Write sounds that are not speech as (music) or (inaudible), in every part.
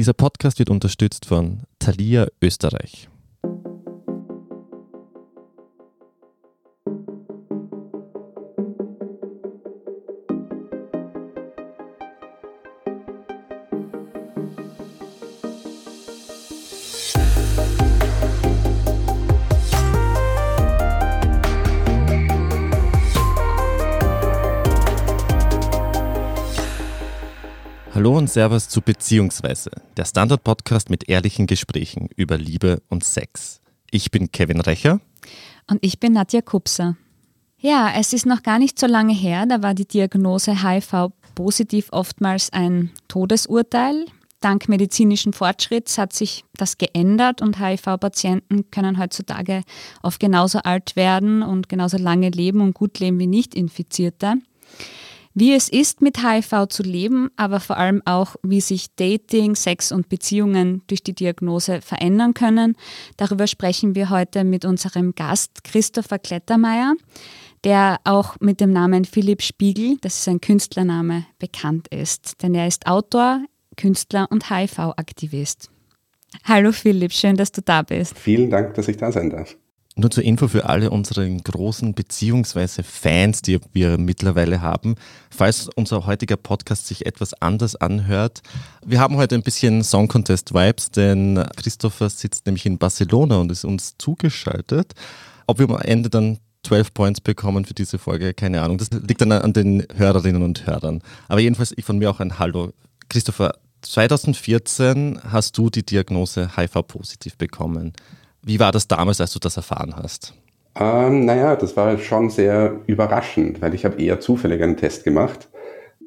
Dieser Podcast wird unterstützt von Thalia Österreich. Servus zu Beziehungsweise, der Standard-Podcast mit ehrlichen Gesprächen über Liebe und Sex. Ich bin Kevin Recher. Und ich bin Nadja Kupser. Ja, es ist noch gar nicht so lange her, da war die Diagnose HIV positiv oftmals ein Todesurteil. Dank medizinischen Fortschritts hat sich das geändert und HIV-Patienten können heutzutage oft genauso alt werden und genauso lange leben und gut leben wie Nicht-Infizierte wie es ist, mit HIV zu leben, aber vor allem auch, wie sich Dating, Sex und Beziehungen durch die Diagnose verändern können. Darüber sprechen wir heute mit unserem Gast Christopher Klettermeier, der auch mit dem Namen Philipp Spiegel, das ist ein Künstlername, bekannt ist. Denn er ist Autor, Künstler und HIV-Aktivist. Hallo Philipp, schön, dass du da bist. Vielen Dank, dass ich da sein darf. Nur zur Info für alle unsere großen beziehungsweise Fans, die wir mittlerweile haben. Falls unser heutiger Podcast sich etwas anders anhört, wir haben heute ein bisschen Song Contest Vibes, denn Christopher sitzt nämlich in Barcelona und ist uns zugeschaltet. Ob wir am Ende dann 12 Points bekommen für diese Folge, keine Ahnung. Das liegt dann an den Hörerinnen und Hörern. Aber jedenfalls von mir auch ein Hallo. Christopher, 2014 hast du die Diagnose HIV-positiv bekommen. Wie war das damals, als du das erfahren hast? Ähm, naja, das war schon sehr überraschend, weil ich habe eher zufällig einen Test gemacht.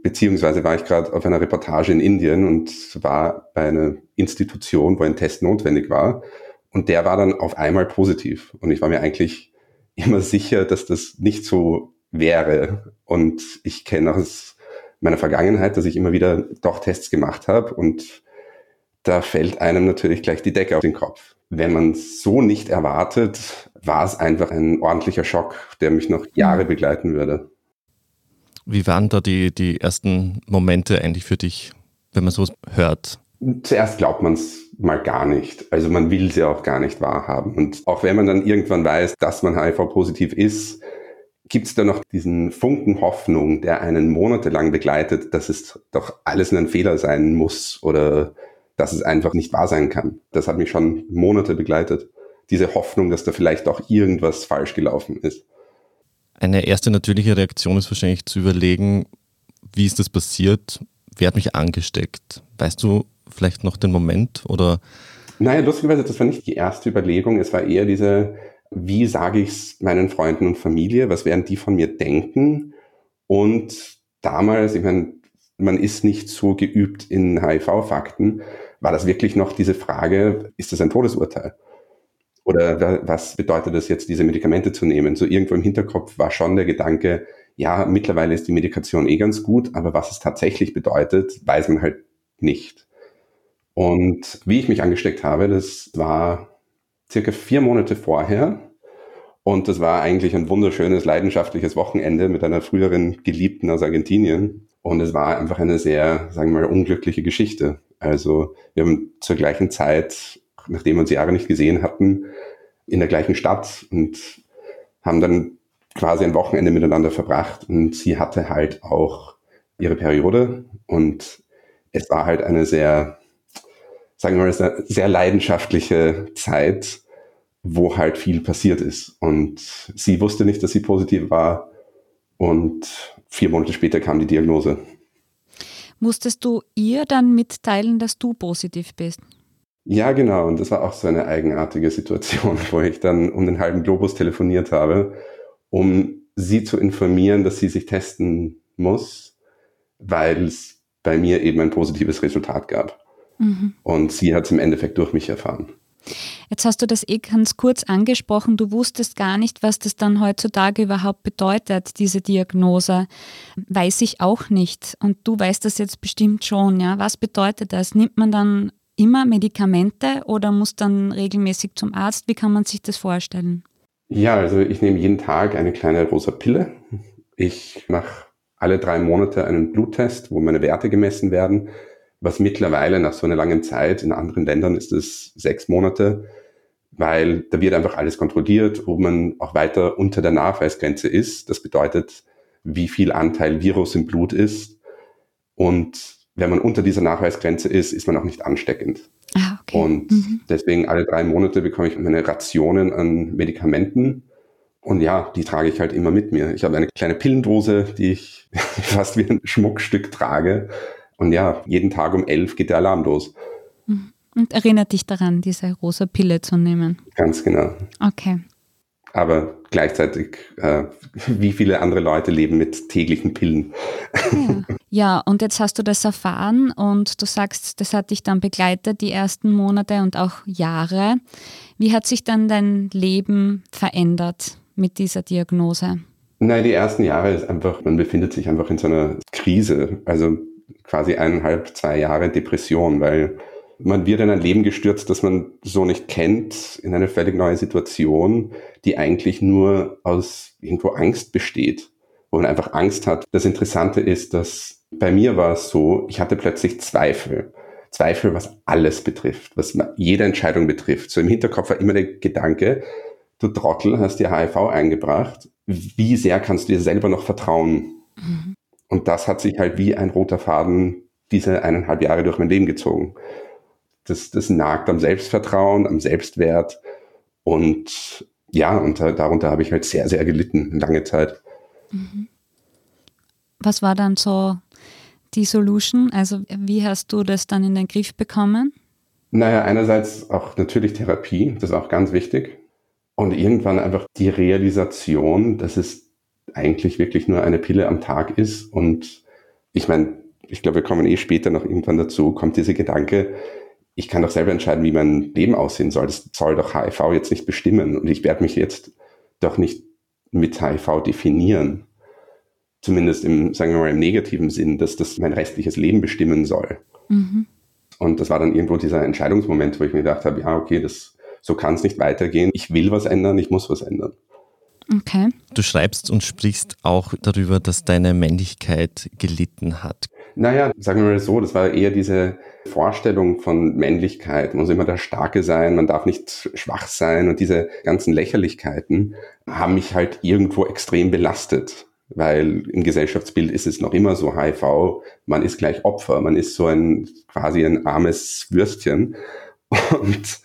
Beziehungsweise war ich gerade auf einer Reportage in Indien und war bei einer Institution, wo ein Test notwendig war. Und der war dann auf einmal positiv. Und ich war mir eigentlich immer sicher, dass das nicht so wäre. Und ich kenne aus meiner Vergangenheit, dass ich immer wieder doch Tests gemacht habe. Und da fällt einem natürlich gleich die Decke auf den Kopf wenn man es so nicht erwartet, war es einfach ein ordentlicher Schock, der mich noch Jahre begleiten würde. Wie waren da die, die ersten Momente eigentlich für dich, wenn man so hört? Zuerst glaubt man es mal gar nicht. Also man will es ja auch gar nicht wahrhaben. Und auch wenn man dann irgendwann weiß, dass man HIV-positiv ist, gibt es da noch diesen Funken Hoffnung, der einen monatelang begleitet, dass es doch alles ein Fehler sein muss oder dass es einfach nicht wahr sein kann. Das hat mich schon Monate begleitet. Diese Hoffnung, dass da vielleicht auch irgendwas falsch gelaufen ist. Eine erste natürliche Reaktion ist wahrscheinlich zu überlegen, wie ist das passiert? Wer hat mich angesteckt? Weißt du vielleicht noch den Moment oder? Naja, lustigerweise, das war nicht die erste Überlegung. Es war eher diese, wie sage ich es meinen Freunden und Familie? Was werden die von mir denken? Und damals, ich meine, man ist nicht so geübt in HIV-Fakten, war das wirklich noch diese Frage, ist das ein Todesurteil? Oder was bedeutet es jetzt, diese Medikamente zu nehmen? So irgendwo im Hinterkopf war schon der Gedanke, ja, mittlerweile ist die Medikation eh ganz gut, aber was es tatsächlich bedeutet, weiß man halt nicht. Und wie ich mich angesteckt habe, das war circa vier Monate vorher. Und das war eigentlich ein wunderschönes, leidenschaftliches Wochenende mit einer früheren Geliebten aus Argentinien. Und es war einfach eine sehr, sagen wir mal, unglückliche Geschichte. Also wir haben zur gleichen Zeit, nachdem wir uns Jahre nicht gesehen hatten, in der gleichen Stadt und haben dann quasi ein Wochenende miteinander verbracht. Und sie hatte halt auch ihre Periode und es war halt eine sehr, sagen wir mal, sehr, sehr leidenschaftliche Zeit, wo halt viel passiert ist. Und sie wusste nicht, dass sie positiv war. Und vier Monate später kam die Diagnose. Musstest du ihr dann mitteilen, dass du positiv bist? Ja, genau. Und das war auch so eine eigenartige Situation, (laughs) wo ich dann um den halben Globus telefoniert habe, um sie zu informieren, dass sie sich testen muss, weil es bei mir eben ein positives Resultat gab. Mhm. Und sie hat es im Endeffekt durch mich erfahren. Jetzt hast du das eh ganz kurz angesprochen. Du wusstest gar nicht, was das dann heutzutage überhaupt bedeutet, diese Diagnose. Weiß ich auch nicht. Und du weißt das jetzt bestimmt schon. Ja? Was bedeutet das? Nimmt man dann immer Medikamente oder muss dann regelmäßig zum Arzt? Wie kann man sich das vorstellen? Ja, also ich nehme jeden Tag eine kleine rosa Pille. Ich mache alle drei Monate einen Bluttest, wo meine Werte gemessen werden was mittlerweile nach so einer langen Zeit, in anderen Ländern ist es sechs Monate, weil da wird einfach alles kontrolliert, ob man auch weiter unter der Nachweisgrenze ist. Das bedeutet, wie viel Anteil Virus im Blut ist. Und wenn man unter dieser Nachweisgrenze ist, ist man auch nicht ansteckend. Ah, okay. Und mhm. deswegen alle drei Monate bekomme ich meine Rationen an Medikamenten. Und ja, die trage ich halt immer mit mir. Ich habe eine kleine Pillendose, die ich (laughs) fast wie ein Schmuckstück trage. Und ja, jeden Tag um elf geht der Alarm los. Und erinnert dich daran, diese rosa Pille zu nehmen. Ganz genau. Okay. Aber gleichzeitig, äh, wie viele andere Leute leben mit täglichen Pillen. Ja. ja, und jetzt hast du das erfahren und du sagst, das hat dich dann begleitet, die ersten Monate und auch Jahre. Wie hat sich dann dein Leben verändert mit dieser Diagnose? Nein, die ersten Jahre ist einfach, man befindet sich einfach in so einer Krise. Also quasi eineinhalb, zwei Jahre Depression, weil man wird in ein Leben gestürzt, das man so nicht kennt, in eine völlig neue Situation, die eigentlich nur aus irgendwo Angst besteht, wo man einfach Angst hat. Das Interessante ist, dass bei mir war es so, ich hatte plötzlich Zweifel. Zweifel, was alles betrifft, was jede Entscheidung betrifft. So im Hinterkopf war immer der Gedanke, du Trottel hast dir HIV eingebracht, wie sehr kannst du dir selber noch vertrauen? Mhm. Und das hat sich halt wie ein roter Faden diese eineinhalb Jahre durch mein Leben gezogen das, das nagt am Selbstvertrauen, am Selbstwert. Und ja, und darunter habe ich halt sehr, sehr gelitten, lange Zeit. Mhm. Was war dann so die Solution? Also wie hast du das dann in den Griff bekommen? Naja, einerseits auch natürlich Therapie, das ist auch ganz wichtig. Und irgendwann einfach die Realisation, dass es eigentlich wirklich nur eine Pille am Tag ist. Und ich meine, ich glaube, wir kommen eh später noch irgendwann dazu, kommt dieser Gedanke, ich kann doch selber entscheiden, wie mein Leben aussehen soll. Das soll doch HIV jetzt nicht bestimmen. Und ich werde mich jetzt doch nicht mit HIV definieren. Zumindest im, sagen wir mal, im negativen Sinn, dass das mein restliches Leben bestimmen soll. Mhm. Und das war dann irgendwo dieser Entscheidungsmoment, wo ich mir gedacht habe, ja, okay, das, so kann es nicht weitergehen. Ich will was ändern, ich muss was ändern. Okay. Du schreibst und sprichst auch darüber, dass deine Männlichkeit gelitten hat. Naja, sagen wir mal so, das war eher diese Vorstellung von Männlichkeit. Man muss immer der Starke sein, man darf nicht schwach sein und diese ganzen Lächerlichkeiten haben mich halt irgendwo extrem belastet. Weil im Gesellschaftsbild ist es noch immer so HIV, man ist gleich Opfer, man ist so ein quasi ein armes Würstchen. (laughs) Und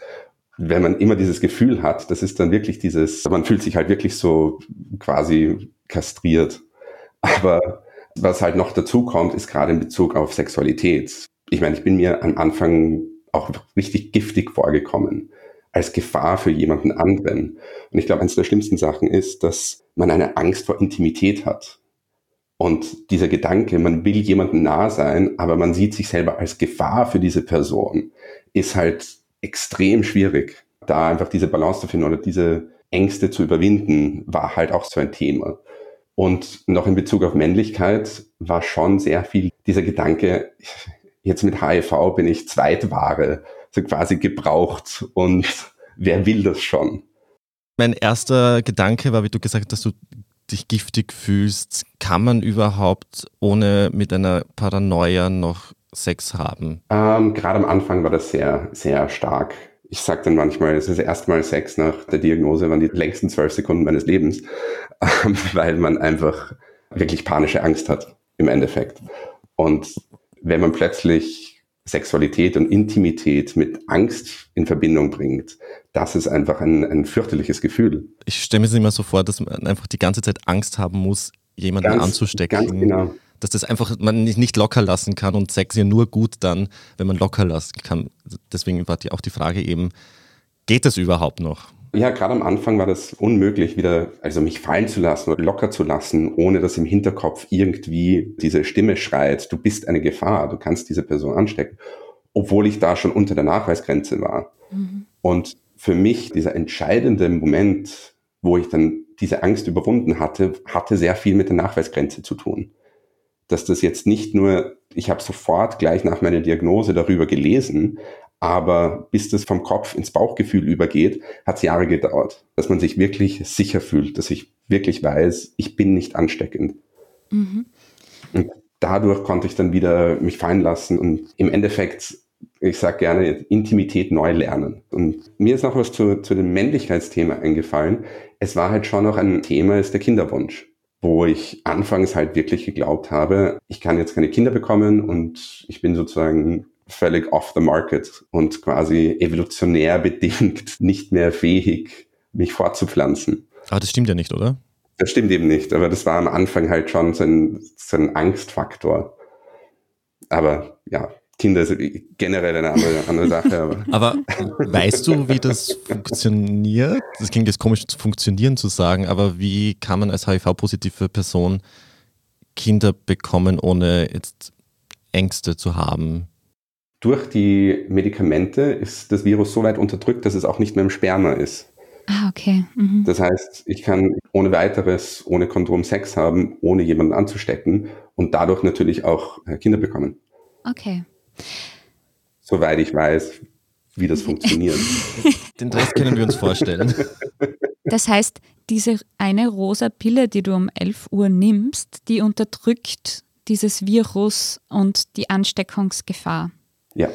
wenn man immer dieses Gefühl hat, das ist dann wirklich dieses, man fühlt sich halt wirklich so quasi kastriert. Aber was halt noch dazu kommt, ist gerade in Bezug auf Sexualität. Ich meine, ich bin mir am Anfang auch richtig giftig vorgekommen, als Gefahr für jemanden anderen. Und ich glaube, eines der schlimmsten Sachen ist, dass man eine Angst vor Intimität hat. Und dieser Gedanke, man will jemandem nah sein, aber man sieht sich selber als Gefahr für diese Person, ist halt extrem schwierig. Da einfach diese Balance zu finden oder diese Ängste zu überwinden, war halt auch so ein Thema. Und noch in Bezug auf Männlichkeit war schon sehr viel dieser Gedanke, jetzt mit HIV bin ich Zweitware, so quasi gebraucht und (laughs) wer will das schon? Mein erster Gedanke war, wie du gesagt hast, dass du dich giftig fühlst. Kann man überhaupt ohne mit einer Paranoia noch Sex haben? Ähm, Gerade am Anfang war das sehr, sehr stark ich sage dann manchmal, es ist erstmal Sex nach der Diagnose, waren die längsten zwölf Sekunden meines Lebens, (laughs) weil man einfach wirklich panische Angst hat im Endeffekt. Und wenn man plötzlich Sexualität und Intimität mit Angst in Verbindung bringt, das ist einfach ein, ein fürchterliches Gefühl. Ich stelle mir das immer so vor, dass man einfach die ganze Zeit Angst haben muss, jemanden ganz, anzustecken. Ganz genau dass das einfach man nicht locker lassen kann und Sex ja nur gut dann, wenn man locker lassen kann. Deswegen war die, auch die Frage eben, geht das überhaupt noch? Ja, gerade am Anfang war das unmöglich, wieder, also mich fallen zu lassen oder locker zu lassen, ohne dass im Hinterkopf irgendwie diese Stimme schreit, du bist eine Gefahr, du kannst diese Person anstecken, obwohl ich da schon unter der Nachweisgrenze war. Mhm. Und für mich dieser entscheidende Moment, wo ich dann diese Angst überwunden hatte, hatte sehr viel mit der Nachweisgrenze zu tun dass das jetzt nicht nur, ich habe sofort gleich nach meiner Diagnose darüber gelesen, aber bis das vom Kopf ins Bauchgefühl übergeht, hat es Jahre gedauert, dass man sich wirklich sicher fühlt, dass ich wirklich weiß, ich bin nicht ansteckend. Mhm. Und dadurch konnte ich dann wieder mich fallen lassen und im Endeffekt, ich sage gerne, Intimität neu lernen. Und mir ist noch was zu, zu dem Männlichkeitsthema eingefallen. Es war halt schon noch ein Thema, ist der Kinderwunsch wo ich anfangs halt wirklich geglaubt habe, ich kann jetzt keine Kinder bekommen und ich bin sozusagen völlig off the market und quasi evolutionär (laughs) bedingt nicht mehr fähig, mich fortzupflanzen. Aber das stimmt ja nicht, oder? Das stimmt eben nicht, aber das war am Anfang halt schon so ein, so ein Angstfaktor. Aber ja, Kinder ist generell eine andere, andere Sache. Aber. (laughs) aber weißt du, wie das funktioniert? Das klingt jetzt komisch, zu funktionieren zu sagen, aber wie kann man als HIV-positive Person Kinder bekommen, ohne jetzt Ängste zu haben? Durch die Medikamente ist das Virus so weit unterdrückt, dass es auch nicht mehr im Sperma ist. Ah, okay. Mhm. Das heißt, ich kann ohne weiteres, ohne Kondom Sex haben, ohne jemanden anzustecken und dadurch natürlich auch äh, Kinder bekommen. Okay. Soweit ich weiß, wie das funktioniert. (laughs) Den Rest können wir uns vorstellen. Das heißt, diese eine rosa Pille, die du um 11 Uhr nimmst, die unterdrückt dieses Virus und die Ansteckungsgefahr. Ja.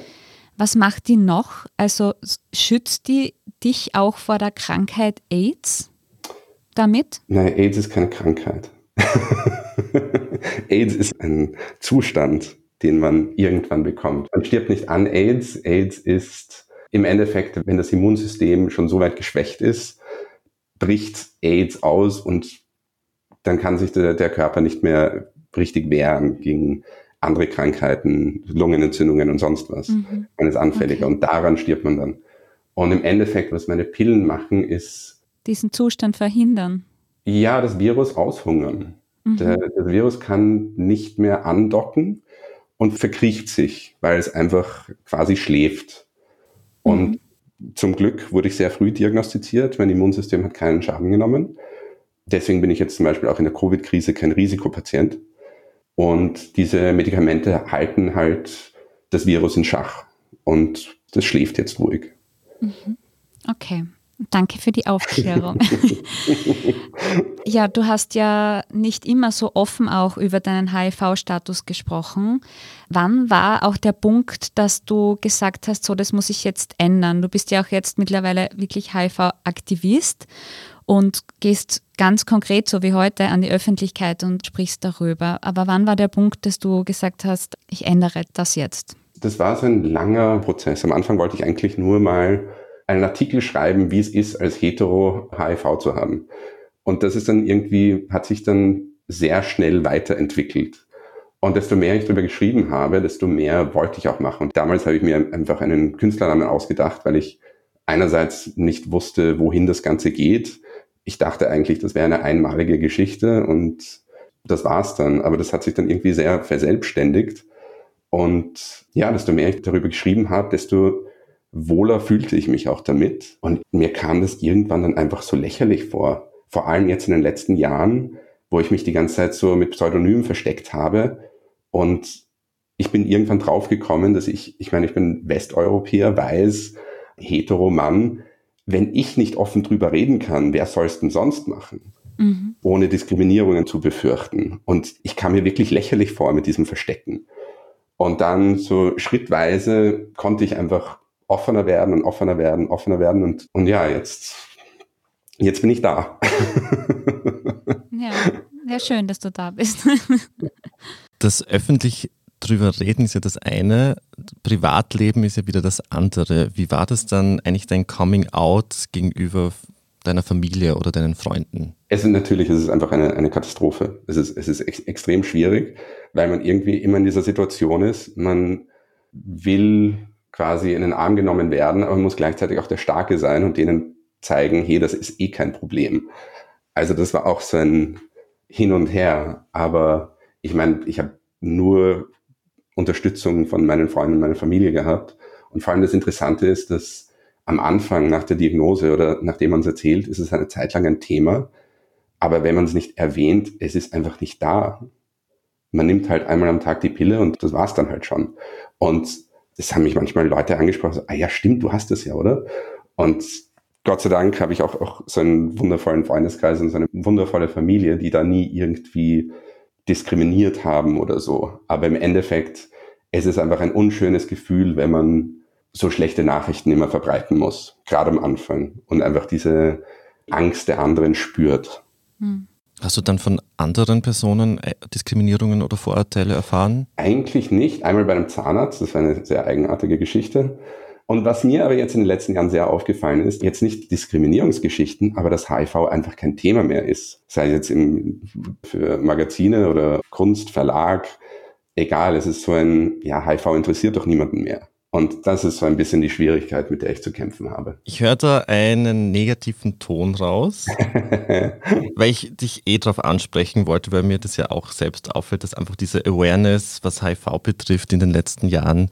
Was macht die noch? Also schützt die dich auch vor der Krankheit AIDS damit? Nein, AIDS ist keine Krankheit. (laughs) AIDS ist ein Zustand, den man irgendwann bekommt. Man stirbt nicht an AIDS. AIDS ist im Endeffekt, wenn das Immunsystem schon so weit geschwächt ist, bricht AIDS aus und dann kann sich der, der Körper nicht mehr richtig wehren gegen andere Krankheiten, Lungenentzündungen und sonst was. Mhm. Man ist anfälliger okay. und daran stirbt man dann. Und im Endeffekt, was meine Pillen machen, ist diesen Zustand verhindern. Ja, das Virus aushungern. Mhm. Der, das Virus kann nicht mehr andocken und verkriecht sich, weil es einfach quasi schläft. Und mhm. zum Glück wurde ich sehr früh diagnostiziert. Mein Immunsystem hat keinen Schaden genommen. Deswegen bin ich jetzt zum Beispiel auch in der Covid-Krise kein Risikopatient. Und diese Medikamente halten halt das Virus in Schach. Und das schläft jetzt ruhig. Mhm. Okay. Danke für die Aufklärung. (laughs) ja, du hast ja nicht immer so offen auch über deinen HIV-Status gesprochen. Wann war auch der Punkt, dass du gesagt hast, so, das muss ich jetzt ändern? Du bist ja auch jetzt mittlerweile wirklich HIV-Aktivist und gehst ganz konkret, so wie heute, an die Öffentlichkeit und sprichst darüber. Aber wann war der Punkt, dass du gesagt hast, ich ändere das jetzt? Das war so ein langer Prozess. Am Anfang wollte ich eigentlich nur mal einen Artikel schreiben, wie es ist, als hetero HIV zu haben. Und das ist dann irgendwie, hat sich dann sehr schnell weiterentwickelt. Und desto mehr ich darüber geschrieben habe, desto mehr wollte ich auch machen. Und damals habe ich mir einfach einen Künstlernamen ausgedacht, weil ich einerseits nicht wusste, wohin das Ganze geht. Ich dachte eigentlich, das wäre eine einmalige Geschichte und das war's dann. Aber das hat sich dann irgendwie sehr verselbstständigt. Und ja, desto mehr ich darüber geschrieben habe, desto wohler fühlte ich mich auch damit. Und mir kam das irgendwann dann einfach so lächerlich vor. Vor allem jetzt in den letzten Jahren, wo ich mich die ganze Zeit so mit Pseudonymen versteckt habe. Und ich bin irgendwann draufgekommen, dass ich, ich meine, ich bin Westeuropäer, weiß, hetero Mann. Wenn ich nicht offen drüber reden kann, wer soll es denn sonst machen? Mhm. Ohne Diskriminierungen zu befürchten. Und ich kam mir wirklich lächerlich vor mit diesem Verstecken. Und dann so schrittweise konnte ich einfach offener werden und offener werden, offener werden und, und ja, jetzt, jetzt bin ich da. ja, sehr schön, dass du da bist. das öffentlich drüber reden ist ja das eine, Privatleben ist ja wieder das andere. Wie war das dann eigentlich dein Coming Out gegenüber deiner Familie oder deinen Freunden? Es ist natürlich, es ist einfach eine, eine Katastrophe. Es ist, es ist ex extrem schwierig, weil man irgendwie immer in dieser Situation ist. Man will quasi in den Arm genommen werden, aber man muss gleichzeitig auch der Starke sein und denen zeigen, hey, das ist eh kein Problem. Also das war auch so ein Hin und Her. Aber ich meine, ich habe nur Unterstützung von meinen Freunden und meiner Familie gehabt. Und vor allem das Interessante ist, dass am Anfang nach der Diagnose oder nachdem man es erzählt, ist es eine Zeit lang ein Thema. Aber wenn man es nicht erwähnt, es ist einfach nicht da. Man nimmt halt einmal am Tag die Pille und das war's dann halt schon. Und es haben mich manchmal Leute angesprochen, so, ah ja, stimmt, du hast es ja, oder? Und Gott sei Dank habe ich auch, auch so einen wundervollen Freundeskreis und so eine wundervolle Familie, die da nie irgendwie diskriminiert haben oder so. Aber im Endeffekt, es ist einfach ein unschönes Gefühl, wenn man so schlechte Nachrichten immer verbreiten muss, gerade am Anfang und einfach diese Angst der anderen spürt. Hm. Hast du dann von anderen Personen äh, Diskriminierungen oder Vorurteile erfahren? Eigentlich nicht. Einmal bei einem Zahnarzt, das war eine sehr eigenartige Geschichte. Und was mir aber jetzt in den letzten Jahren sehr aufgefallen ist, jetzt nicht Diskriminierungsgeschichten, aber dass HIV einfach kein Thema mehr ist. Sei es jetzt im, für Magazine oder Kunst, Verlag, egal, es ist so ein, ja, HIV interessiert doch niemanden mehr. Und das ist so ein bisschen die Schwierigkeit, mit der ich zu kämpfen habe. Ich höre da einen negativen Ton raus, (laughs) weil ich dich eh darauf ansprechen wollte, weil mir das ja auch selbst auffällt, dass einfach diese Awareness, was HIV betrifft, in den letzten Jahren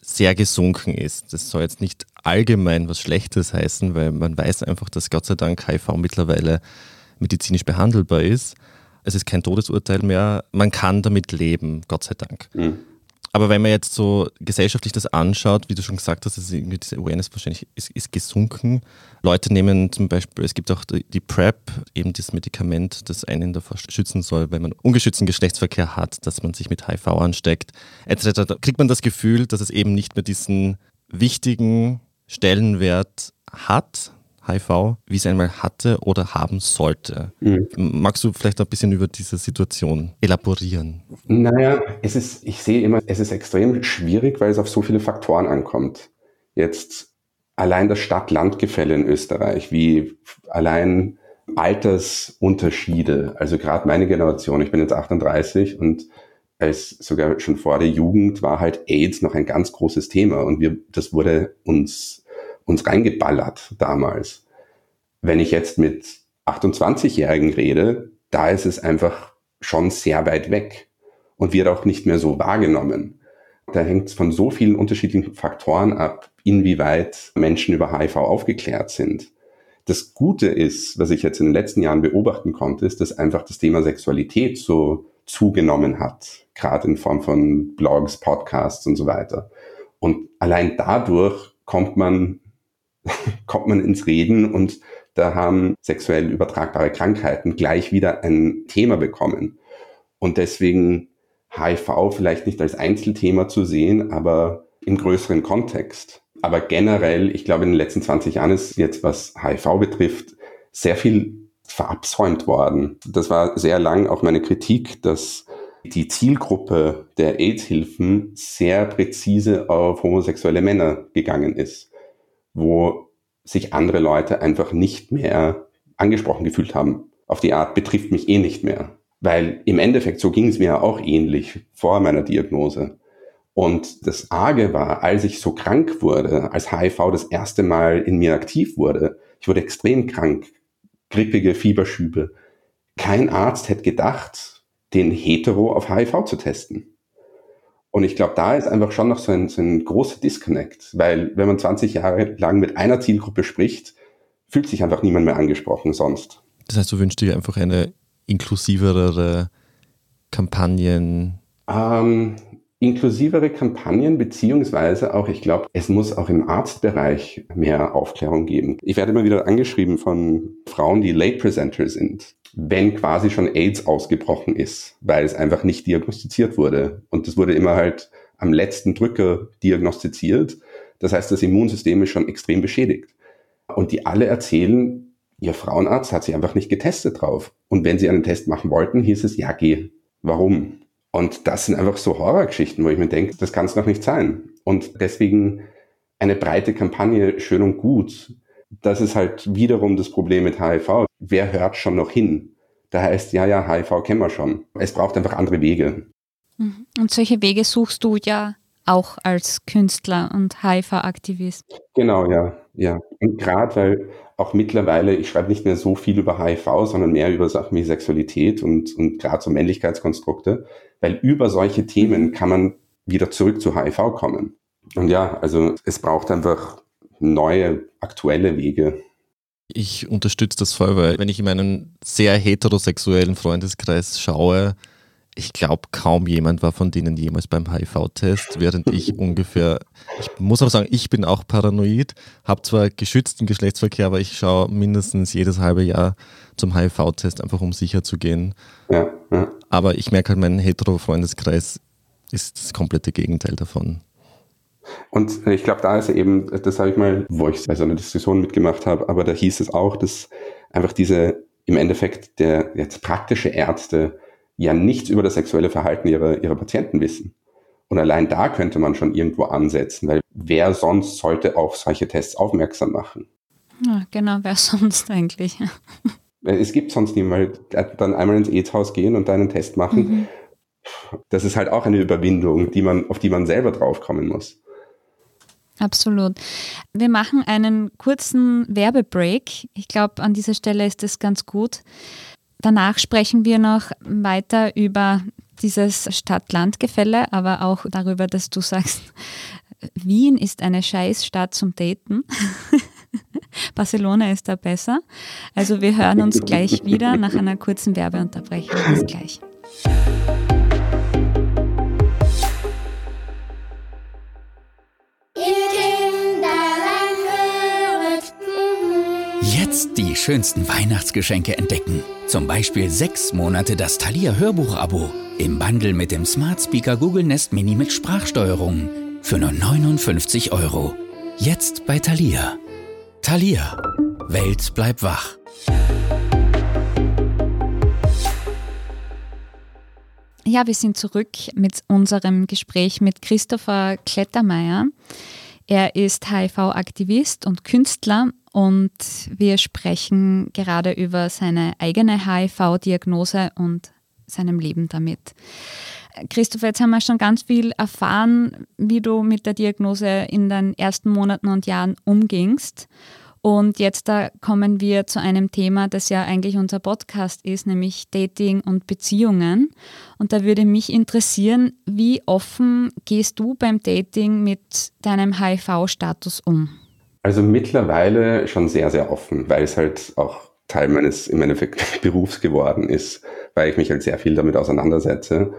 sehr gesunken ist. Das soll jetzt nicht allgemein was Schlechtes heißen, weil man weiß einfach, dass Gott sei Dank HIV mittlerweile medizinisch behandelbar ist. Es ist kein Todesurteil mehr. Man kann damit leben, Gott sei Dank. Mhm. Aber wenn man jetzt so gesellschaftlich das anschaut, wie du schon gesagt hast, ist irgendwie diese Awareness wahrscheinlich ist, ist gesunken. Leute nehmen zum Beispiel, es gibt auch die, PrEP, eben das Medikament, das einen davor schützen soll, wenn man ungeschützten Geschlechtsverkehr hat, dass man sich mit HIV ansteckt, etc. Da kriegt man das Gefühl, dass es eben nicht mehr diesen wichtigen Stellenwert hat, HIV, wie es einmal hatte oder haben sollte. Mhm. Magst du vielleicht ein bisschen über diese Situation elaborieren? Naja, es ist, ich sehe immer, es ist extrem schwierig, weil es auf so viele Faktoren ankommt. Jetzt allein das Stadt-Land-Gefälle in Österreich, wie allein Altersunterschiede, also gerade meine Generation, ich bin jetzt 38 und als sogar schon vor der Jugend war halt AIDS noch ein ganz großes Thema und wir, das wurde uns uns reingeballert damals. Wenn ich jetzt mit 28-Jährigen rede, da ist es einfach schon sehr weit weg und wird auch nicht mehr so wahrgenommen. Da hängt es von so vielen unterschiedlichen Faktoren ab, inwieweit Menschen über HIV aufgeklärt sind. Das Gute ist, was ich jetzt in den letzten Jahren beobachten konnte, ist, dass einfach das Thema Sexualität so zugenommen hat, gerade in Form von Blogs, Podcasts und so weiter. Und allein dadurch kommt man (laughs) kommt man ins Reden und da haben sexuell übertragbare Krankheiten gleich wieder ein Thema bekommen. Und deswegen HIV vielleicht nicht als Einzelthema zu sehen, aber im größeren Kontext. Aber generell, ich glaube, in den letzten 20 Jahren ist jetzt, was HIV betrifft, sehr viel verabsäumt worden. Das war sehr lang auch meine Kritik, dass die Zielgruppe der AIDS-Hilfen sehr präzise auf homosexuelle Männer gegangen ist wo sich andere Leute einfach nicht mehr angesprochen gefühlt haben. Auf die Art betrifft mich eh nicht mehr. Weil im Endeffekt, so ging es mir auch ähnlich vor meiner Diagnose. Und das Arge war, als ich so krank wurde, als HIV das erste Mal in mir aktiv wurde, ich wurde extrem krank, grippige Fieberschübe. Kein Arzt hätte gedacht, den Hetero auf HIV zu testen. Und ich glaube, da ist einfach schon noch so ein, so ein großer Disconnect, weil wenn man 20 Jahre lang mit einer Zielgruppe spricht, fühlt sich einfach niemand mehr angesprochen sonst. Das heißt, du wünschst dir einfach eine inklusivere Kampagnen? Ähm, inklusivere Kampagnen, beziehungsweise auch, ich glaube, es muss auch im Arztbereich mehr Aufklärung geben. Ich werde immer wieder angeschrieben von Frauen, die Late Presenter sind wenn quasi schon AIDS ausgebrochen ist, weil es einfach nicht diagnostiziert wurde. Und das wurde immer halt am letzten Drücker diagnostiziert. Das heißt, das Immunsystem ist schon extrem beschädigt. Und die alle erzählen, ihr Frauenarzt hat sich einfach nicht getestet drauf. Und wenn sie einen Test machen wollten, hieß es, ja, geh. Warum? Und das sind einfach so Horrorgeschichten, wo ich mir denke, das kann es doch nicht sein. Und deswegen eine breite Kampagne schön und gut. Das ist halt wiederum das Problem mit HIV wer hört schon noch hin? Da heißt, ja, ja, HIV kennen wir schon. Es braucht einfach andere Wege. Mhm. Und solche Wege suchst du ja auch als Künstler und HIV-Aktivist. Genau, ja, ja. Und gerade weil auch mittlerweile, ich schreibe nicht mehr so viel über HIV, sondern mehr über Sachen wie Sexualität und, und gerade so Männlichkeitskonstrukte, weil über solche Themen kann man wieder zurück zu HIV kommen. Und ja, also es braucht einfach neue, aktuelle Wege. Ich unterstütze das voll, weil wenn ich in meinen sehr heterosexuellen Freundeskreis schaue, ich glaube, kaum jemand war von denen jemals beim HIV-Test, während ich (laughs) ungefähr, ich muss auch sagen, ich bin auch paranoid, habe zwar geschützten Geschlechtsverkehr, aber ich schaue mindestens jedes halbe Jahr zum HIV-Test, einfach um sicher zu gehen. Ja, ja. Aber ich merke halt, mein hetero-Freundeskreis ist das komplette Gegenteil davon. Und ich glaube, da ist eben, das habe ich mal, wo ich bei so einer Diskussion mitgemacht habe, aber da hieß es auch, dass einfach diese im Endeffekt der jetzt praktische Ärzte ja nichts über das sexuelle Verhalten ihrer, ihrer Patienten wissen. Und allein da könnte man schon irgendwo ansetzen, weil wer sonst sollte auf solche Tests aufmerksam machen? Ja, genau, wer (laughs) sonst eigentlich? es gibt sonst niemanden, dann einmal ins AIDS-Haus gehen und einen Test machen. Mhm. Das ist halt auch eine Überwindung, die man, auf die man selber draufkommen muss. Absolut. Wir machen einen kurzen Werbebreak. Ich glaube, an dieser Stelle ist es ganz gut. Danach sprechen wir noch weiter über dieses Stadt-Land-Gefälle, aber auch darüber, dass du sagst, Wien ist eine Scheißstadt zum Daten. (laughs) Barcelona ist da besser. Also wir hören uns gleich wieder nach einer kurzen Werbeunterbrechung. Bis gleich. Die schönsten Weihnachtsgeschenke entdecken. Zum Beispiel sechs Monate das Thalia Hörbuch-Abo. Im Bundle mit dem Smart Speaker Google Nest Mini mit Sprachsteuerung. Für nur 59 Euro. Jetzt bei Thalia. Thalia. Welt bleibt wach. Ja, wir sind zurück mit unserem Gespräch mit Christopher Klettermeier. Er ist HIV-Aktivist und Künstler und wir sprechen gerade über seine eigene HIV-Diagnose und seinem Leben damit. Christopher, jetzt haben wir schon ganz viel erfahren, wie du mit der Diagnose in den ersten Monaten und Jahren umgingst. Und jetzt da kommen wir zu einem Thema, das ja eigentlich unser Podcast ist, nämlich Dating und Beziehungen. Und da würde mich interessieren, wie offen gehst du beim Dating mit deinem HIV-Status um? Also mittlerweile schon sehr, sehr offen, weil es halt auch Teil meines im Endeffekt (laughs) Berufs geworden ist, weil ich mich halt sehr viel damit auseinandersetze,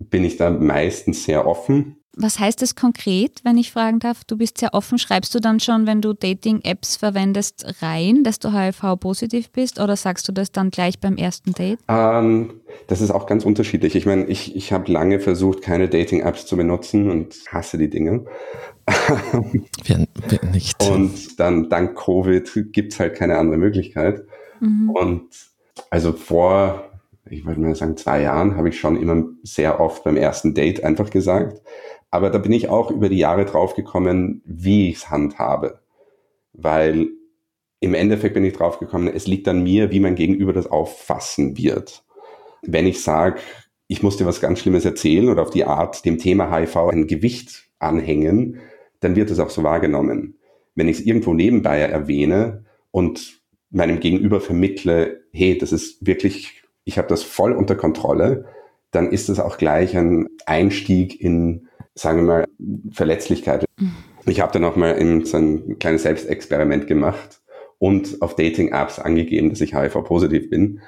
bin ich da meistens sehr offen. Was heißt das konkret, wenn ich fragen darf? Du bist sehr offen. Schreibst du dann schon, wenn du Dating-Apps verwendest, rein, dass du HIV-positiv bist oder sagst du das dann gleich beim ersten Date? Ähm, das ist auch ganz unterschiedlich. Ich meine, ich, ich habe lange versucht, keine Dating-Apps zu benutzen und hasse die Dinge. (laughs) Wir, wir nicht. Und dann dank Covid gibt es halt keine andere Möglichkeit. Mhm. Und also vor, ich würde mal sagen, zwei Jahren habe ich schon immer sehr oft beim ersten Date einfach gesagt. Aber da bin ich auch über die Jahre draufgekommen, wie ich es handhabe. Weil im Endeffekt bin ich draufgekommen, es liegt an mir, wie mein Gegenüber das auffassen wird. Wenn ich sage, ich muss dir was ganz Schlimmes erzählen oder auf die Art dem Thema HIV ein Gewicht anhängen, dann wird es auch so wahrgenommen. Wenn ich es irgendwo nebenbei erwähne und meinem Gegenüber vermittle, hey, das ist wirklich, ich habe das voll unter Kontrolle, dann ist es auch gleich ein Einstieg in, sagen wir mal, Verletzlichkeit. Mhm. Ich habe dann auch mal in so ein kleines Selbstexperiment gemacht und auf Dating-Apps angegeben, dass ich HIV-positiv bin.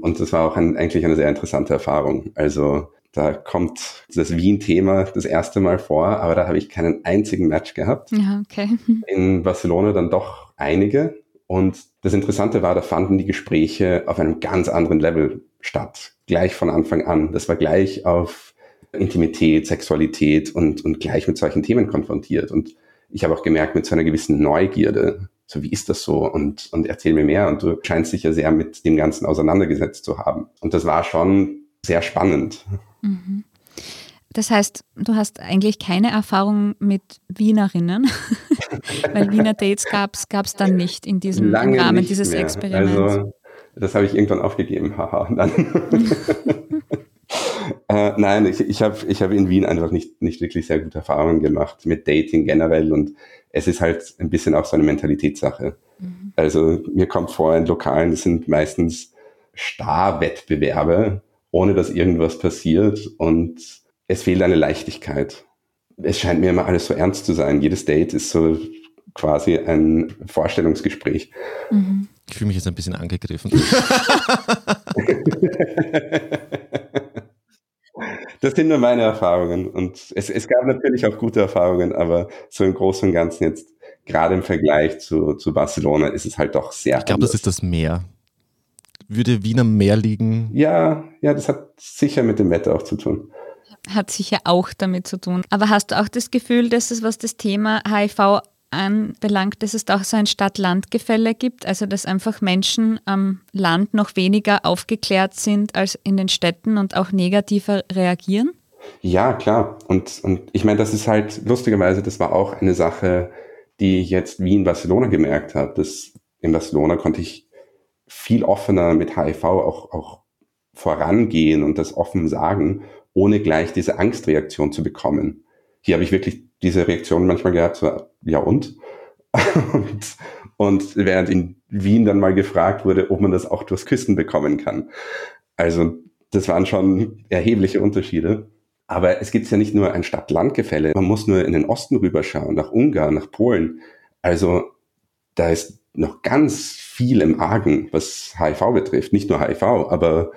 Und das war auch ein, eigentlich eine sehr interessante Erfahrung. Also da kommt das Wien-Thema das erste Mal vor, aber da habe ich keinen einzigen Match gehabt. Ja, okay. (laughs) In Barcelona dann doch einige. Und das Interessante war, da fanden die Gespräche auf einem ganz anderen Level statt. Gleich von Anfang an. Das war gleich auf Intimität, Sexualität und, und gleich mit solchen Themen konfrontiert. Und ich habe auch gemerkt, mit so einer gewissen Neugierde, so wie ist das so und, und erzähl mir mehr. Und du scheinst dich ja sehr mit dem Ganzen auseinandergesetzt zu haben. Und das war schon sehr spannend. Mhm. Das heißt, du hast eigentlich keine Erfahrung mit Wienerinnen, (laughs) weil Wiener Dates gab es dann nicht in diesem Lange Rahmen dieses. Experiments. Also, das habe ich irgendwann aufgegeben, haha. (laughs) äh, nein, ich, ich habe ich hab in Wien einfach nicht, nicht wirklich sehr gute Erfahrungen gemacht mit Dating generell und es ist halt ein bisschen auch so eine Mentalitätssache. Mhm. Also mir kommt vor, in Lokalen, das sind meistens Starwettbewerbe, ohne dass irgendwas passiert und es fehlt eine Leichtigkeit. Es scheint mir immer alles so ernst zu sein. Jedes Date ist so quasi ein Vorstellungsgespräch. Mhm. Ich fühle mich jetzt ein bisschen angegriffen. (laughs) (laughs) das sind nur meine Erfahrungen. Und es, es gab natürlich auch gute Erfahrungen, aber so im Großen und Ganzen jetzt, gerade im Vergleich zu, zu Barcelona, ist es halt doch sehr. Ich glaube, das ist das Meer würde Wien am Meer liegen? Ja, ja, das hat sicher mit dem Wetter auch zu tun. Hat sicher auch damit zu tun. Aber hast du auch das Gefühl, dass es, was das Thema HIV anbelangt, dass es da auch so ein Stadt-Land-Gefälle gibt, also dass einfach Menschen am Land noch weniger aufgeklärt sind als in den Städten und auch negativer reagieren? Ja, klar. Und, und ich meine, das ist halt lustigerweise, das war auch eine Sache, die ich jetzt wie in Barcelona gemerkt habe. Dass in Barcelona konnte ich viel offener mit HIV auch, auch vorangehen und das offen sagen, ohne gleich diese Angstreaktion zu bekommen. Hier habe ich wirklich diese Reaktion manchmal gehabt, so, ja und? (laughs) und? Und während in Wien dann mal gefragt wurde, ob man das auch durchs Küssen bekommen kann. Also das waren schon erhebliche Unterschiede. Aber es gibt ja nicht nur ein Stadt-Land-Gefälle. Man muss nur in den Osten rüberschauen, nach Ungarn, nach Polen. Also da ist noch ganz viel im Argen, was HIV betrifft. Nicht nur HIV, aber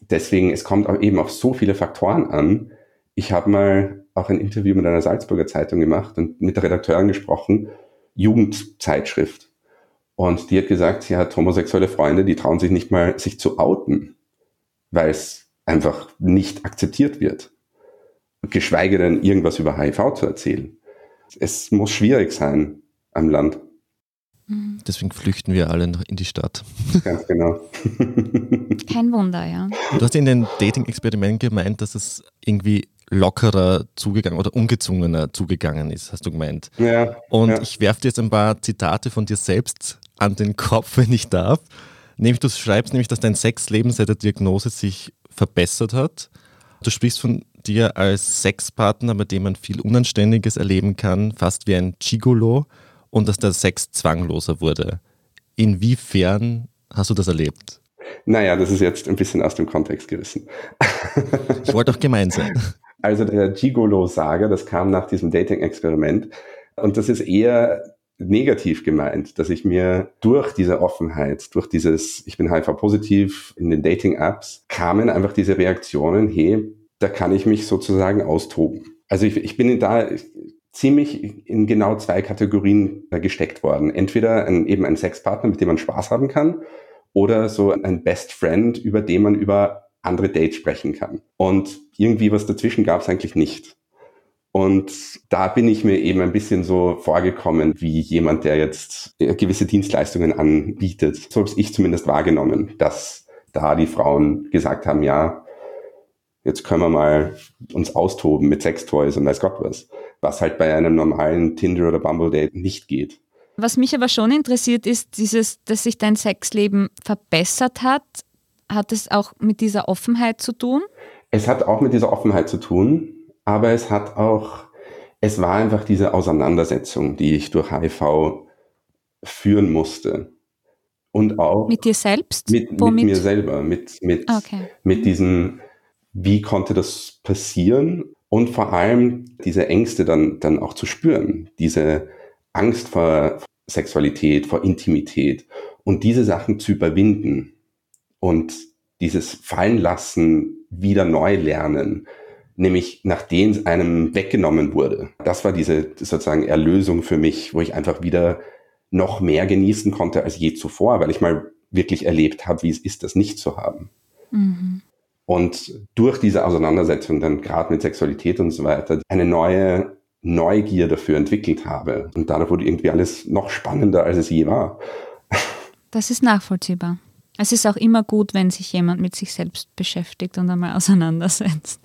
deswegen, es kommt auch eben auf so viele Faktoren an. Ich habe mal auch ein Interview mit einer Salzburger Zeitung gemacht und mit der Redakteurin gesprochen, Jugendzeitschrift. Und die hat gesagt, sie hat homosexuelle Freunde, die trauen sich nicht mal, sich zu outen, weil es einfach nicht akzeptiert wird geschweige denn irgendwas über HIV zu erzählen. Es muss schwierig sein am Land. Deswegen flüchten wir alle in die Stadt. Ganz genau. (laughs) Kein Wunder, ja. Du hast in den Dating-Experimenten gemeint, dass es irgendwie lockerer zugegangen oder ungezwungener zugegangen ist, hast du gemeint. Ja. Und ja. ich werfe dir jetzt ein paar Zitate von dir selbst an den Kopf, (laughs) wenn ich darf. Nämlich, du schreibst nämlich, dass dein Sexleben seit der Diagnose sich verbessert hat. Du sprichst von dir als Sexpartner, bei dem man viel Unanständiges erleben kann, fast wie ein Gigolo und dass der Sex zwangloser wurde. Inwiefern hast du das erlebt? Naja, das ist jetzt ein bisschen aus dem Kontext gerissen. ich wollte auch gemein sein. (laughs) Also der Gigolo-Saga, das kam nach diesem Dating-Experiment und das ist eher negativ gemeint, dass ich mir durch diese Offenheit, durch dieses, ich bin HIV-positiv in den Dating-Apps, kamen einfach diese Reaktionen, hey, da kann ich mich sozusagen austoben. Also ich, ich bin da ziemlich in genau zwei Kategorien äh, gesteckt worden. Entweder ein, eben ein Sexpartner, mit dem man Spaß haben kann, oder so ein Best Friend, über den man über andere Dates sprechen kann. Und irgendwie was dazwischen gab es eigentlich nicht. Und da bin ich mir eben ein bisschen so vorgekommen wie jemand, der jetzt äh, gewisse Dienstleistungen anbietet. So habe ich zumindest wahrgenommen, dass da die Frauen gesagt haben, ja, jetzt können wir mal uns austoben mit Sextoys und weiß Gott was. Was halt bei einem normalen Tinder oder Bumble Date nicht geht. Was mich aber schon interessiert, ist dieses, dass sich dein Sexleben verbessert hat. Hat es auch mit dieser Offenheit zu tun? Es hat auch mit dieser Offenheit zu tun, aber es hat auch, es war einfach diese Auseinandersetzung, die ich durch HIV führen musste. Und auch. Mit dir selbst? Mit, mit mir selber, mit, mit, okay. mit diesem, wie konnte das passieren und vor allem diese Ängste dann, dann auch zu spüren, diese Angst vor Sexualität, vor Intimität und diese Sachen zu überwinden und dieses Fallenlassen wieder neu lernen, nämlich nachdem es einem weggenommen wurde. Das war diese sozusagen Erlösung für mich, wo ich einfach wieder noch mehr genießen konnte als je zuvor, weil ich mal wirklich erlebt habe, wie es ist, das nicht zu haben. Mhm und durch diese Auseinandersetzung dann gerade mit Sexualität und so weiter eine neue Neugier dafür entwickelt habe. Und dadurch wurde irgendwie alles noch spannender, als es je war. Das ist nachvollziehbar. Es ist auch immer gut, wenn sich jemand mit sich selbst beschäftigt und einmal (laughs) auseinandersetzt.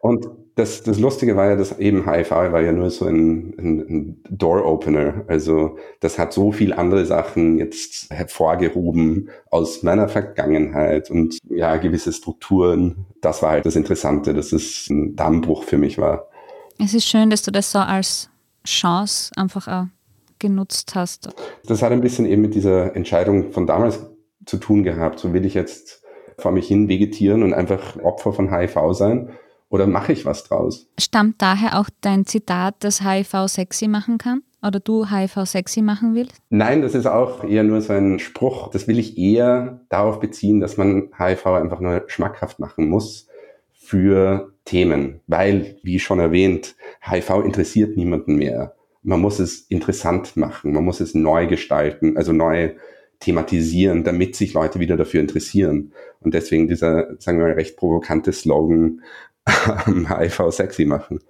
Und das, das Lustige war ja, dass eben HIV war ja nur so ein, ein, ein Door-Opener. Also das hat so viel andere Sachen jetzt hervorgehoben aus meiner Vergangenheit und ja, gewisse Strukturen. Das war halt das Interessante, dass es ein Dammbruch für mich war. Es ist schön, dass du das so als Chance einfach auch genutzt hast. Das hat ein bisschen eben mit dieser Entscheidung von damals zu tun gehabt. So will ich jetzt vor mich hin vegetieren und einfach Opfer von HIV sein oder mache ich was draus? Stammt daher auch dein Zitat, dass HIV sexy machen kann? Oder du HIV sexy machen willst? Nein, das ist auch eher nur so ein Spruch. Das will ich eher darauf beziehen, dass man HIV einfach nur schmackhaft machen muss für Themen. Weil, wie schon erwähnt, HIV interessiert niemanden mehr. Man muss es interessant machen, man muss es neu gestalten, also neu thematisieren, damit sich Leute wieder dafür interessieren. Und deswegen dieser, sagen wir mal, recht provokante Slogan (laughs) HIV sexy machen.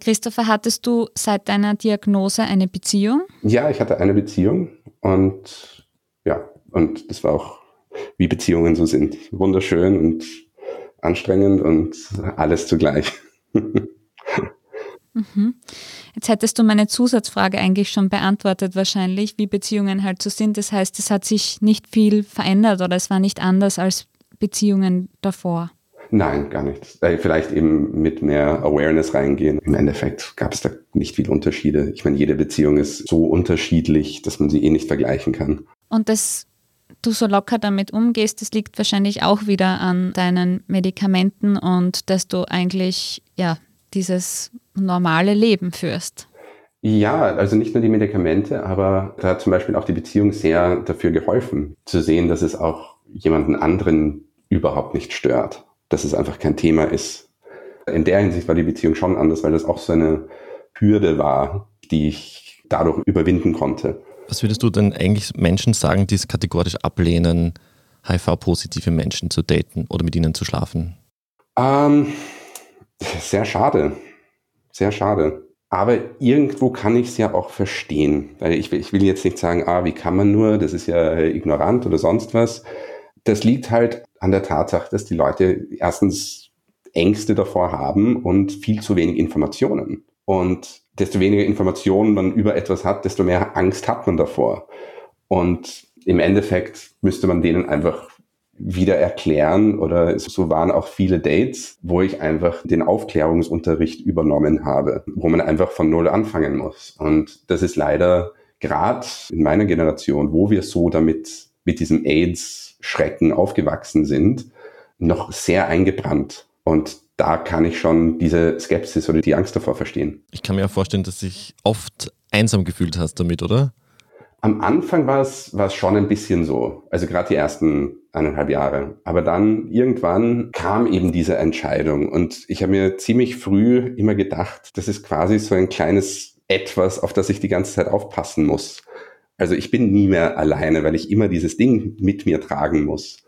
Christopher, hattest du seit deiner Diagnose eine Beziehung? Ja, ich hatte eine Beziehung und ja, und das war auch, wie Beziehungen so sind. Wunderschön und anstrengend und alles zugleich. (laughs) mhm. Jetzt hättest du meine Zusatzfrage eigentlich schon beantwortet wahrscheinlich, wie Beziehungen halt so sind. Das heißt, es hat sich nicht viel verändert oder es war nicht anders als Beziehungen davor. Nein, gar nicht. Äh, vielleicht eben mit mehr Awareness reingehen. Im Endeffekt gab es da nicht viele Unterschiede. Ich meine, jede Beziehung ist so unterschiedlich, dass man sie eh nicht vergleichen kann. Und dass du so locker damit umgehst, das liegt wahrscheinlich auch wieder an deinen Medikamenten und dass du eigentlich ja dieses normale Leben führst. Ja, also nicht nur die Medikamente, aber da hat zum Beispiel auch die Beziehung sehr dafür geholfen, zu sehen, dass es auch jemanden anderen überhaupt nicht stört dass es einfach kein Thema ist. In der Hinsicht war die Beziehung schon anders, weil das auch so eine Hürde war, die ich dadurch überwinden konnte. Was würdest du denn eigentlich Menschen sagen, die es kategorisch ablehnen, HIV-positive Menschen zu daten oder mit ihnen zu schlafen? Ähm, sehr schade. Sehr schade. Aber irgendwo kann ich es ja auch verstehen. Ich, ich will jetzt nicht sagen, ah, wie kann man nur, das ist ja ignorant oder sonst was. Das liegt halt an der Tatsache, dass die Leute erstens Ängste davor haben und viel zu wenig Informationen. Und desto weniger Informationen man über etwas hat, desto mehr Angst hat man davor. Und im Endeffekt müsste man denen einfach wieder erklären oder so waren auch viele Dates, wo ich einfach den Aufklärungsunterricht übernommen habe, wo man einfach von Null anfangen muss. Und das ist leider gerade in meiner Generation, wo wir so damit, mit diesem AIDS Schrecken aufgewachsen sind, noch sehr eingebrannt. Und da kann ich schon diese Skepsis oder die Angst davor verstehen. Ich kann mir auch vorstellen, dass dich oft einsam gefühlt hast damit, oder? Am Anfang war es, war es schon ein bisschen so, also gerade die ersten eineinhalb Jahre. Aber dann irgendwann kam eben diese Entscheidung und ich habe mir ziemlich früh immer gedacht, das ist quasi so ein kleines Etwas, auf das ich die ganze Zeit aufpassen muss. Also ich bin nie mehr alleine, weil ich immer dieses Ding mit mir tragen muss.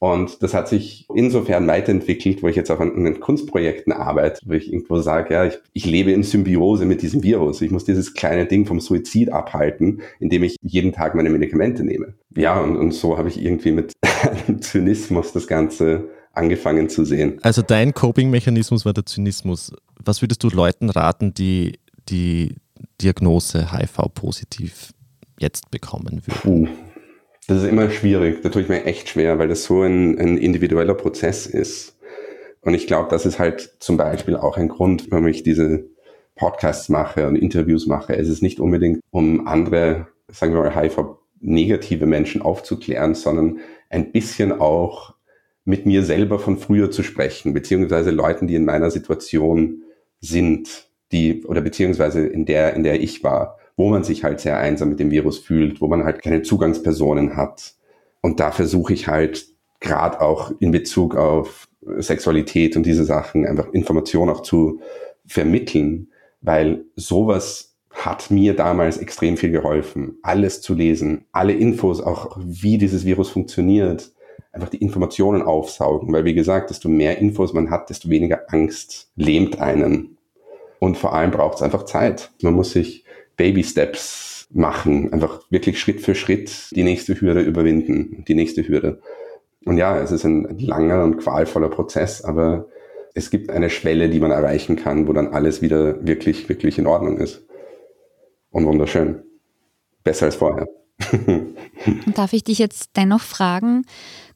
Und das hat sich insofern weiterentwickelt, wo ich jetzt auch an, an Kunstprojekten arbeite, wo ich irgendwo sage, ja, ich, ich, lebe in Symbiose mit diesem Virus. Ich muss dieses kleine Ding vom Suizid abhalten, indem ich jeden Tag meine Medikamente nehme. Ja, und, und so habe ich irgendwie mit (laughs) Zynismus das Ganze angefangen zu sehen. Also dein Coping-Mechanismus war der Zynismus. Was würdest du Leuten raten, die die Diagnose HIV-positiv jetzt bekommen würde? Puh. Das ist immer schwierig. Da tue ich mir echt schwer, weil das so ein, ein individueller Prozess ist. Und ich glaube, das ist halt zum Beispiel auch ein Grund, warum ich diese Podcasts mache und Interviews mache. Es ist nicht unbedingt, um andere, sagen wir mal, HIV-negative Menschen aufzuklären, sondern ein bisschen auch mit mir selber von früher zu sprechen, beziehungsweise Leuten, die in meiner Situation sind, die, oder beziehungsweise in der, in der ich war wo man sich halt sehr einsam mit dem Virus fühlt, wo man halt keine Zugangspersonen hat. Und da versuche ich halt gerade auch in Bezug auf Sexualität und diese Sachen einfach Informationen auch zu vermitteln, weil sowas hat mir damals extrem viel geholfen, alles zu lesen, alle Infos, auch wie dieses Virus funktioniert, einfach die Informationen aufsaugen, weil wie gesagt, desto mehr Infos man hat, desto weniger Angst lähmt einen. Und vor allem braucht es einfach Zeit. Man muss sich Baby Steps machen, einfach wirklich Schritt für Schritt die nächste Hürde überwinden, die nächste Hürde. Und ja, es ist ein langer und qualvoller Prozess, aber es gibt eine Schwelle, die man erreichen kann, wo dann alles wieder wirklich, wirklich in Ordnung ist. Und wunderschön. Besser als vorher. (laughs) Darf ich dich jetzt dennoch fragen,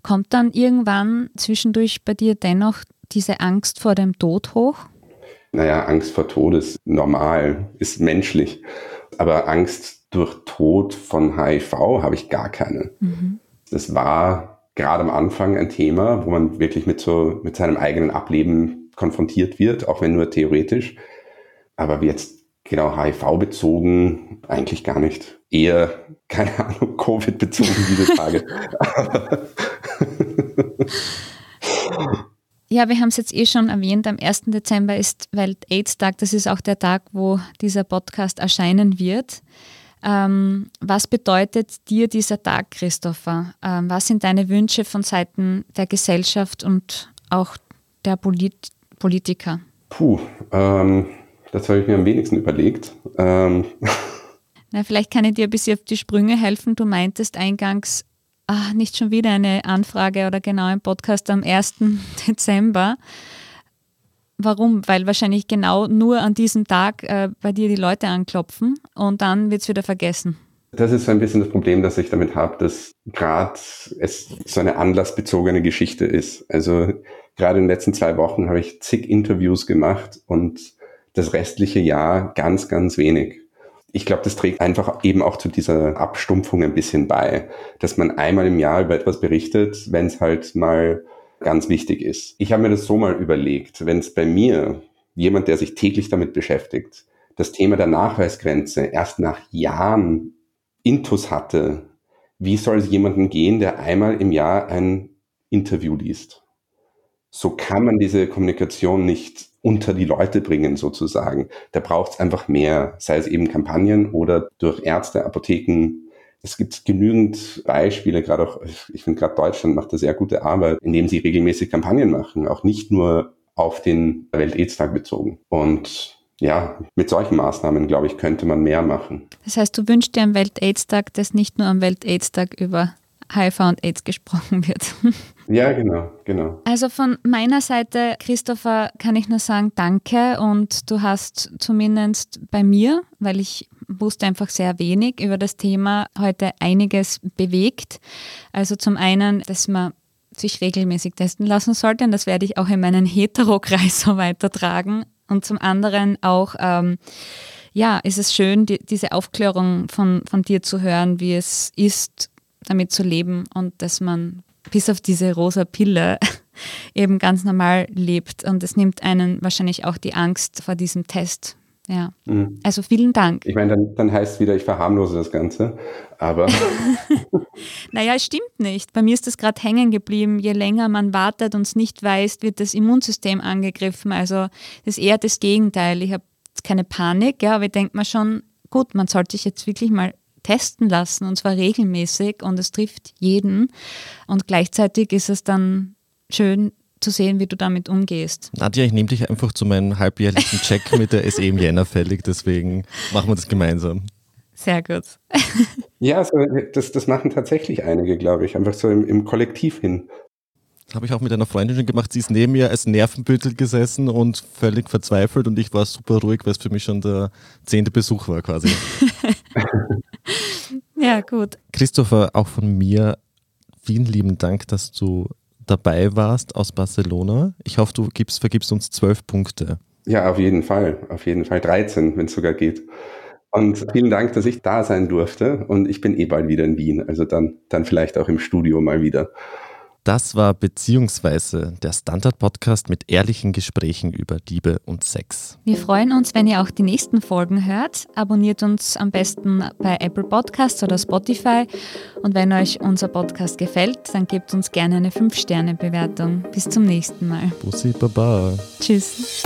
kommt dann irgendwann zwischendurch bei dir dennoch diese Angst vor dem Tod hoch? Naja, Angst vor Tod ist normal, ist menschlich. Aber Angst durch Tod von HIV habe ich gar keine. Mhm. Das war gerade am Anfang ein Thema, wo man wirklich mit so, mit seinem eigenen Ableben konfrontiert wird, auch wenn nur theoretisch. Aber jetzt genau HIV-bezogen eigentlich gar nicht. Eher, (laughs) keine Ahnung, Covid-bezogen diese Tage. (laughs) Ja, wir haben es jetzt eh schon erwähnt, am 1. Dezember ist Welt-AIDS-Tag. Das ist auch der Tag, wo dieser Podcast erscheinen wird. Ähm, was bedeutet dir dieser Tag, Christopher? Ähm, was sind deine Wünsche von Seiten der Gesellschaft und auch der Polit Politiker? Puh, ähm, das habe ich mir am wenigsten überlegt. Ähm. (laughs) Na, vielleicht kann ich dir ein bisschen auf die Sprünge helfen. Du meintest eingangs, ach, nicht schon wieder eine Anfrage oder genau ein Podcast am 1. (laughs) Dezember. Warum? Weil wahrscheinlich genau nur an diesem Tag äh, bei dir die Leute anklopfen und dann wird es wieder vergessen. Das ist so ein bisschen das Problem, das ich damit habe, dass gerade es so eine anlassbezogene Geschichte ist. Also gerade in den letzten zwei Wochen habe ich zig Interviews gemacht und das restliche Jahr ganz, ganz wenig. Ich glaube, das trägt einfach eben auch zu dieser Abstumpfung ein bisschen bei, dass man einmal im Jahr über etwas berichtet, wenn es halt mal ganz wichtig ist. Ich habe mir das so mal überlegt, wenn es bei mir jemand, der sich täglich damit beschäftigt, das Thema der Nachweisgrenze erst nach Jahren Intus hatte, wie soll es jemandem gehen, der einmal im Jahr ein Interview liest? So kann man diese Kommunikation nicht unter die Leute bringen, sozusagen. Da braucht es einfach mehr, sei es eben Kampagnen oder durch Ärzte, Apotheken. Es gibt genügend Beispiele, gerade auch, ich finde gerade Deutschland macht da sehr gute Arbeit, indem sie regelmäßig Kampagnen machen, auch nicht nur auf den Welt-Aids-Tag bezogen. Und ja, mit solchen Maßnahmen, glaube ich, könnte man mehr machen. Das heißt, du wünschst dir am Welt-Aids-Tag, dass nicht nur am Welt-Aids-Tag über HIV und AIDS gesprochen wird. (laughs) Ja, genau, genau. Also von meiner Seite, Christopher, kann ich nur sagen, danke und du hast zumindest bei mir, weil ich wusste einfach sehr wenig über das Thema, heute einiges bewegt. Also zum einen, dass man sich regelmäßig testen lassen sollte und das werde ich auch in meinen Heterokreis (laughs) so weitertragen. Und zum anderen auch, ähm, ja, ist es schön, die, diese Aufklärung von, von dir zu hören, wie es ist, damit zu leben und dass man bis auf diese rosa Pille (laughs) eben ganz normal lebt. Und es nimmt einen wahrscheinlich auch die Angst vor diesem Test. Ja. Mhm. Also vielen Dank. Ich meine, dann, dann heißt es wieder, ich verharmlose das Ganze. Aber. (laughs) (laughs) naja, es stimmt nicht. Bei mir ist das gerade hängen geblieben. Je länger man wartet und es nicht weiß, wird das Immunsystem angegriffen. Also das ist eher das Gegenteil. Ich habe keine Panik, ja, aber ich denke mir schon, gut, man sollte sich jetzt wirklich mal testen lassen und zwar regelmäßig und es trifft jeden. Und gleichzeitig ist es dann schön zu sehen, wie du damit umgehst. Nadja, ich nehme dich einfach zu meinem halbjährlichen Check mit der SE im Jänner fällig, deswegen machen wir das gemeinsam. Sehr gut. (laughs) ja, also das, das machen tatsächlich einige, glaube ich, einfach so im, im Kollektiv hin. Habe ich auch mit einer Freundin schon gemacht. Sie ist neben mir als Nervenbüttel gesessen und völlig verzweifelt und ich war super ruhig, weil es für mich schon der zehnte Besuch war quasi. (laughs) ja, gut. Christopher, auch von mir vielen lieben Dank, dass du dabei warst aus Barcelona. Ich hoffe, du gibst, vergibst uns zwölf Punkte. Ja, auf jeden Fall. Auf jeden Fall 13, wenn es sogar geht. Und vielen Dank, dass ich da sein durfte. Und ich bin eh bald wieder in Wien. Also dann, dann vielleicht auch im Studio mal wieder. Das war beziehungsweise der Standard-Podcast mit ehrlichen Gesprächen über Liebe und Sex. Wir freuen uns, wenn ihr auch die nächsten Folgen hört. Abonniert uns am besten bei Apple Podcasts oder Spotify. Und wenn euch unser Podcast gefällt, dann gebt uns gerne eine 5-Sterne-Bewertung. Bis zum nächsten Mal. Bussi Baba. Tschüss.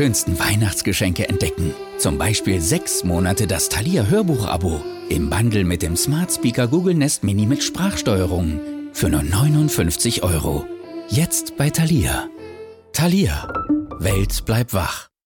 Schönsten Weihnachtsgeschenke entdecken. Zum Beispiel sechs Monate das Thalia Hörbuch-Abo im Bundle mit dem Smart Speaker Google Nest Mini mit Sprachsteuerung für nur 59 Euro. Jetzt bei Thalia. Thalia. Welt bleibt wach.